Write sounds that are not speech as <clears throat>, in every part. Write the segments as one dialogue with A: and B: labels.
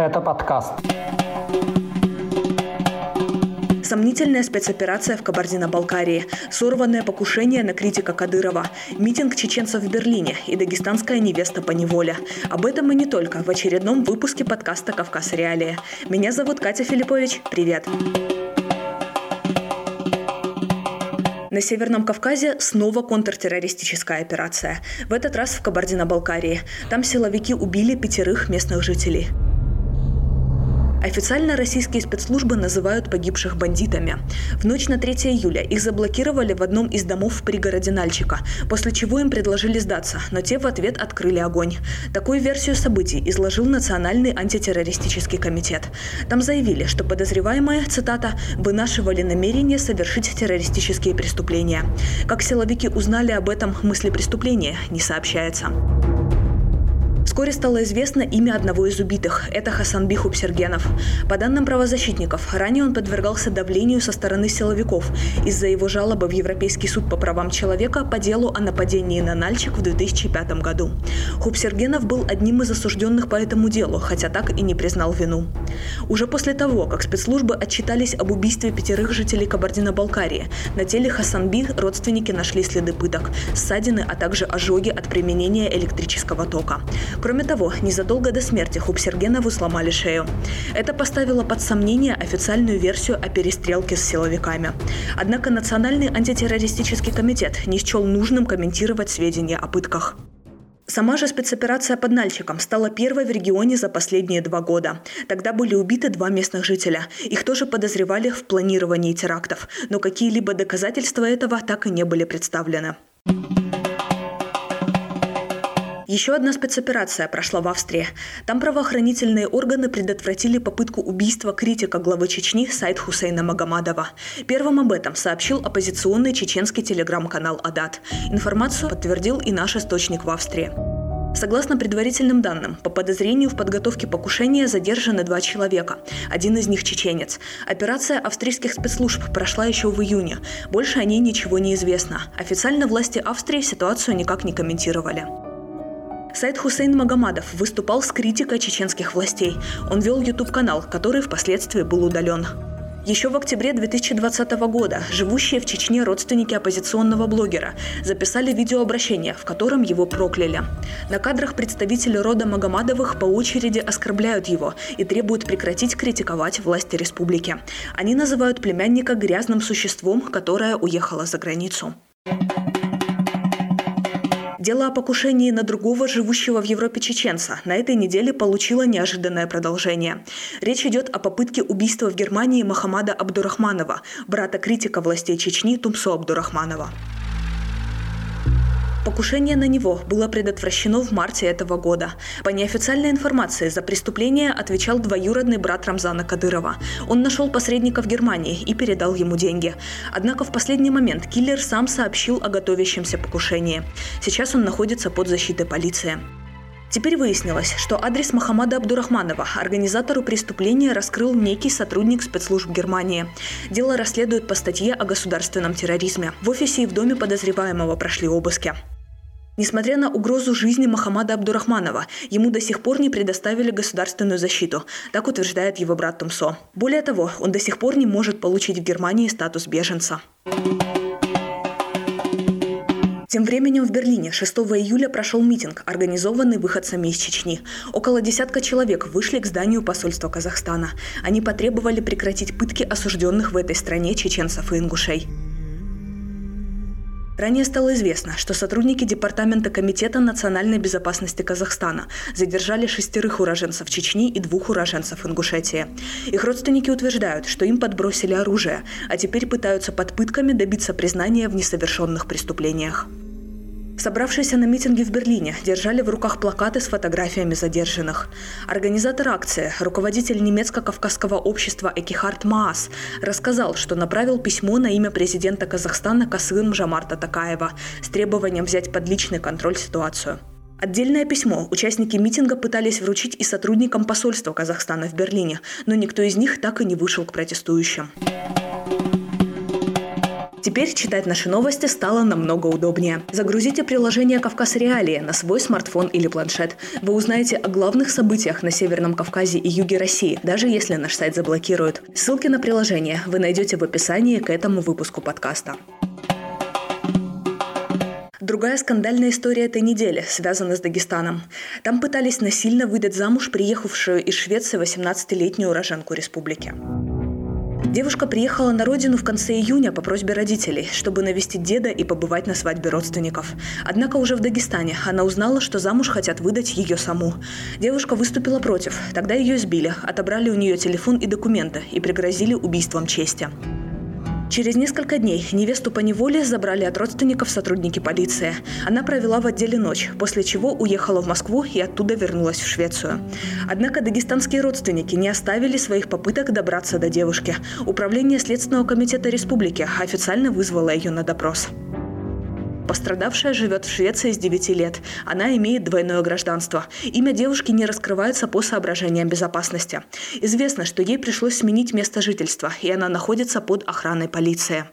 A: Это подкаст.
B: Сомнительная спецоперация в Кабардино-Балкарии, сорванное покушение на критика Кадырова, митинг чеченцев в Берлине и дагестанская невеста по неволе. Об этом и не только в очередном выпуске подкаста «Кавказ Реалии». Меня зовут Катя Филиппович. Привет! На Северном Кавказе снова контртеррористическая операция. В этот раз в Кабардино-Балкарии. Там силовики убили пятерых местных жителей. Официально российские спецслужбы называют погибших бандитами. В ночь на 3 июля их заблокировали в одном из домов в пригороде Нальчика, после чего им предложили сдаться, но те в ответ открыли огонь. Такую версию событий изложил Национальный антитеррористический комитет. Там заявили, что подозреваемые, цитата, «вынашивали намерение совершить террористические преступления». Как силовики узнали об этом мысли преступления, не сообщается. Вскоре стало известно имя одного из убитых – это Хасанби Хубсергенов. По данным правозащитников, ранее он подвергался давлению со стороны силовиков из-за его жалобы в Европейский суд по правам человека по делу о нападении на Нальчик в 2005 году. Хубсергенов был одним из осужденных по этому делу, хотя так и не признал вину. Уже после того, как спецслужбы отчитались об убийстве пятерых жителей Кабардино-Балкарии, на теле Хасанби родственники нашли следы пыток, ссадины, а также ожоги от применения электрического тока. Кроме того, незадолго до смерти Хубсергенову сломали шею. Это поставило под сомнение официальную версию о перестрелке с силовиками. Однако Национальный антитеррористический комитет не счел нужным комментировать сведения о пытках. Сама же спецоперация под Нальчиком стала первой в регионе за последние два года. Тогда были убиты два местных жителя. Их тоже подозревали в планировании терактов, но какие-либо доказательства этого так и не были представлены. Еще одна спецоперация прошла в Австрии. Там правоохранительные органы предотвратили попытку убийства критика главы Чечни Сайд Хусейна Магомадова. Первым об этом сообщил оппозиционный чеченский телеграм-канал «Адат». Информацию подтвердил и наш источник в Австрии. Согласно предварительным данным, по подозрению в подготовке покушения задержаны два человека. Один из них чеченец. Операция австрийских спецслужб прошла еще в июне. Больше о ней ничего не известно. Официально власти Австрии ситуацию никак не комментировали. Сайт Хусейн Магомадов выступал с критикой чеченских властей. Он вел YouTube-канал, который впоследствии был удален. Еще в октябре 2020 года живущие в Чечне родственники оппозиционного блогера записали видеообращение, в котором его прокляли. На кадрах представители рода Магомадовых по очереди оскорбляют его и требуют прекратить критиковать власти республики. Они называют племянника грязным существом, которое уехало за границу. Дело о покушении на другого живущего в Европе чеченца на этой неделе получило неожиданное продолжение. Речь идет о попытке убийства в Германии Махамада Абдурахманова, брата критика властей Чечни Тумсо Абдурахманова. Покушение на него было предотвращено в марте этого года. По неофициальной информации, за преступление отвечал двоюродный брат Рамзана Кадырова. Он нашел посредника в Германии и передал ему деньги. Однако в последний момент киллер сам сообщил о готовящемся покушении. Сейчас он находится под защитой полиции. Теперь выяснилось, что адрес Махамада Абдурахманова организатору преступления раскрыл некий сотрудник спецслужб Германии. Дело расследуют по статье о государственном терроризме. В офисе и в доме подозреваемого прошли обыски. Несмотря на угрозу жизни Махамада Абдурахманова, ему до сих пор не предоставили государственную защиту, так утверждает его брат Тумсо. Более того, он до сих пор не может получить в Германии статус беженца. Тем временем в Берлине 6 июля прошел митинг, организованный выходцами из Чечни. Около десятка человек вышли к зданию посольства Казахстана. Они потребовали прекратить пытки осужденных в этой стране чеченцев и ингушей. Ранее стало известно, что сотрудники Департамента Комитета национальной безопасности Казахстана задержали шестерых уроженцев Чечни и двух уроженцев Ингушетии. Их родственники утверждают, что им подбросили оружие, а теперь пытаются под пытками добиться признания в несовершенных преступлениях. Собравшиеся на митинге в Берлине держали в руках плакаты с фотографиями задержанных. Организатор акции, руководитель немецко-кавказского общества Экихард Маас, рассказал, что направил письмо на имя президента Казахстана Касым Жамарта Такаева с требованием взять под личный контроль ситуацию. Отдельное письмо участники митинга пытались вручить и сотрудникам посольства Казахстана в Берлине, но никто из них так и не вышел к протестующим. Теперь читать наши новости стало намного удобнее. Загрузите приложение «Кавказ Реалии» на свой смартфон или планшет. Вы узнаете о главных событиях на Северном Кавказе и юге России, даже если наш сайт заблокируют. Ссылки на приложение вы найдете в описании к этому выпуску подкаста. Другая скандальная история этой недели связана с Дагестаном. Там пытались насильно выдать замуж приехавшую из Швеции 18-летнюю уроженку республики. Девушка приехала на родину в конце июня по просьбе родителей, чтобы навестить деда и побывать на свадьбе родственников. Однако уже в Дагестане она узнала, что замуж хотят выдать ее саму. Девушка выступила против. Тогда ее избили, отобрали у нее телефон и документы и пригрозили убийством чести. Через несколько дней невесту по неволе забрали от родственников сотрудники полиции. Она провела в отделе ночь, после чего уехала в Москву и оттуда вернулась в Швецию. Однако дагестанские родственники не оставили своих попыток добраться до девушки. Управление Следственного комитета республики официально вызвало ее на допрос. Пострадавшая живет в Швеции с 9 лет. Она имеет двойное гражданство. Имя девушки не раскрывается по соображениям безопасности. Известно, что ей пришлось сменить место жительства, и она находится под охраной полиции.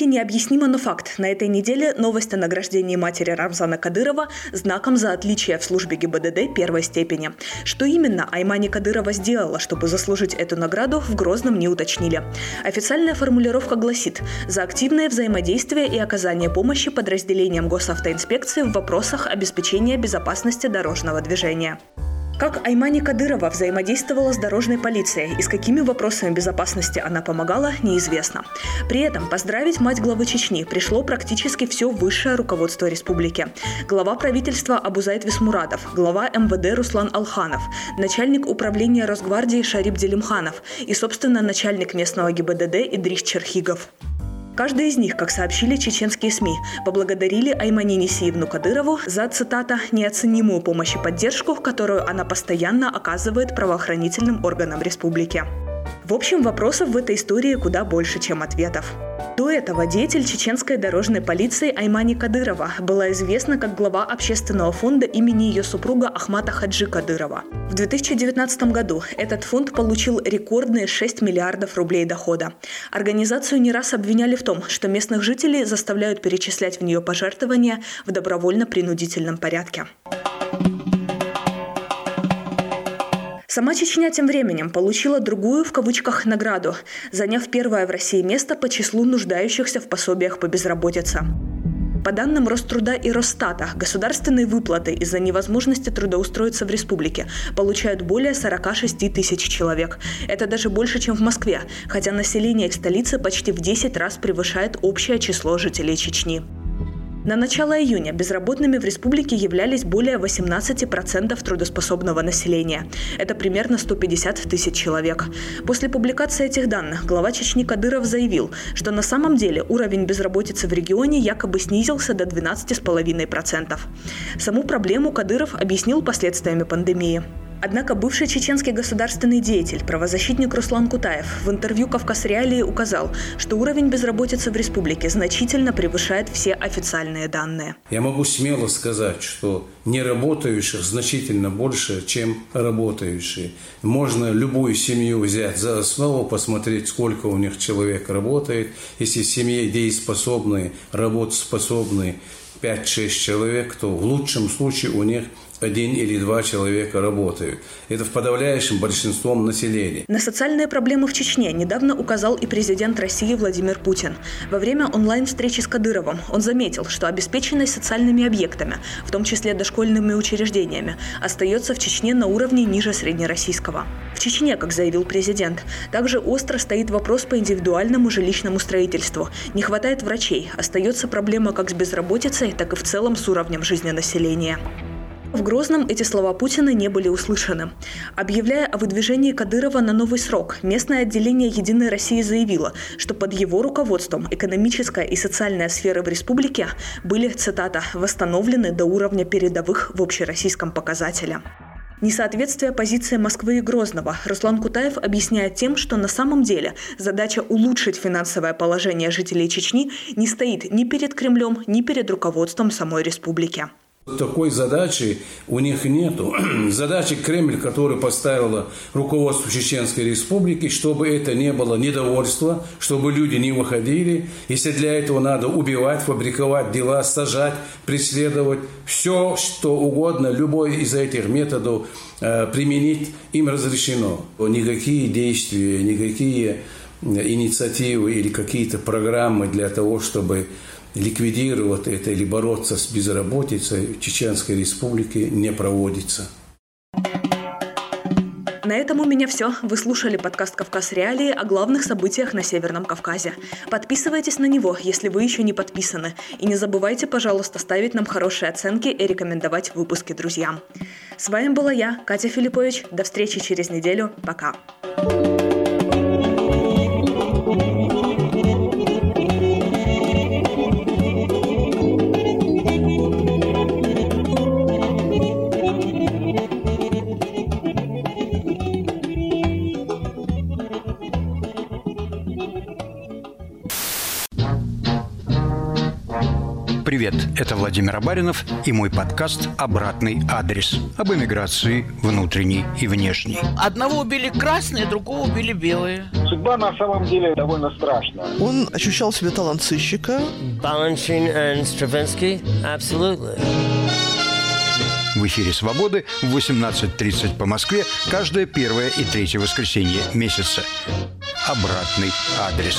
B: Рубрике «Необъяснимо, но факт» на этой неделе новость о награждении матери Рамзана Кадырова знаком за отличие в службе ГИБДД первой степени. Что именно Аймани Кадырова сделала, чтобы заслужить эту награду, в Грозном не уточнили. Официальная формулировка гласит «За активное взаимодействие и оказание помощи подразделениям госавтоинспекции в вопросах обеспечения безопасности дорожного движения». Как Аймани Кадырова взаимодействовала с дорожной полицией и с какими вопросами безопасности она помогала, неизвестно. При этом поздравить мать главы Чечни пришло практически все высшее руководство республики. Глава правительства Абузайт Висмурадов, глава МВД Руслан Алханов, начальник управления Росгвардии Шарип Делимханов и, собственно, начальник местного ГИБДД Идрис Черхигов. Каждый из них, как сообщили чеченские СМИ, поблагодарили Аймани Несиевну Кадырову за, цитата, «неоценимую помощь и поддержку, которую она постоянно оказывает правоохранительным органам республики». В общем, вопросов в этой истории куда больше, чем ответов. До этого деятель чеченской дорожной полиции Аймани Кадырова была известна как глава общественного фонда имени ее супруга Ахмата Хаджи Кадырова. В 2019 году этот фонд получил рекордные 6 миллиардов рублей дохода. Организацию не раз обвиняли в том, что местных жителей заставляют перечислять в нее пожертвования в добровольно-принудительном порядке. Сама Чечня тем временем получила другую, в кавычках, награду, заняв первое в России место по числу нуждающихся в пособиях по безработице. По данным Роструда и Росстата, государственные выплаты из-за невозможности трудоустроиться в республике получают более 46 тысяч человек. Это даже больше, чем в Москве, хотя население столицы почти в 10 раз превышает общее число жителей Чечни. На начало июня безработными в республике являлись более 18% трудоспособного населения. Это примерно 150 тысяч человек. После публикации этих данных глава Чечни Кадыров заявил, что на самом деле уровень безработицы в регионе якобы снизился до 12,5%. Саму проблему Кадыров объяснил последствиями пандемии. Однако бывший чеченский государственный деятель, правозащитник Руслан Кутаев в интервью «Кавказ Реалии» указал, что уровень безработицы в республике значительно превышает все официальные данные.
A: Я могу смело сказать, что неработающих значительно больше, чем работающие. Можно любую семью взять за основу, посмотреть, сколько у них человек работает. Если в семье дееспособные, работоспособные 5-6 человек, то в лучшем случае у них один или два человека работают. Это в подавляющем большинством населения.
B: На социальные проблемы в Чечне недавно указал и президент России Владимир Путин. Во время онлайн-встречи с Кадыровым он заметил, что обеспеченность социальными объектами, в том числе дошкольными учреждениями, остается в Чечне на уровне ниже среднероссийского. В Чечне, как заявил президент, также остро стоит вопрос по индивидуальному жилищному строительству. Не хватает врачей, остается проблема как с безработицей, так и в целом с уровнем жизни населения. В Грозном эти слова Путина не были услышаны. Объявляя о выдвижении Кадырова на новый срок, местное отделение «Единой России» заявило, что под его руководством экономическая и социальная сферы в республике были, цитата, «восстановлены до уровня передовых в общероссийском показателе». Несоответствие позиции Москвы и Грозного Руслан Кутаев объясняет тем, что на самом деле задача улучшить финансовое положение жителей Чечни не стоит ни перед Кремлем, ни перед руководством самой республики.
A: Такой задачи у них нету. <clears throat> Задачи Кремль, которую поставила руководство Чеченской Республики, чтобы это не было недовольство, чтобы люди не выходили. Если для этого надо убивать, фабриковать дела, сажать, преследовать, все, что угодно, любой из этих методов э, применить им разрешено. Никакие действия, никакие инициативы или какие-то программы для того, чтобы ликвидировать это или бороться с безработицей в Чеченской Республике не проводится.
B: На этом у меня все. Вы слушали подкаст «Кавказ Реалии» о главных событиях на Северном Кавказе. Подписывайтесь на него, если вы еще не подписаны. И не забывайте, пожалуйста, ставить нам хорошие оценки и рекомендовать выпуски друзьям. С вами была я, Катя Филиппович. До встречи через неделю. Пока.
C: Привет, это Владимир Абаринов и мой подкаст «Обратный адрес» об эмиграции внутренней и внешней.
D: Одного убили красные, другого убили белые.
E: Судьба на самом деле довольно страшная.
F: Он ощущал себя талант сыщика.
G: Balanchine and Stravinsky? Absolutely.
C: В эфире «Свободы» в 18.30 по Москве каждое первое и третье воскресенье месяца. Обратный адрес.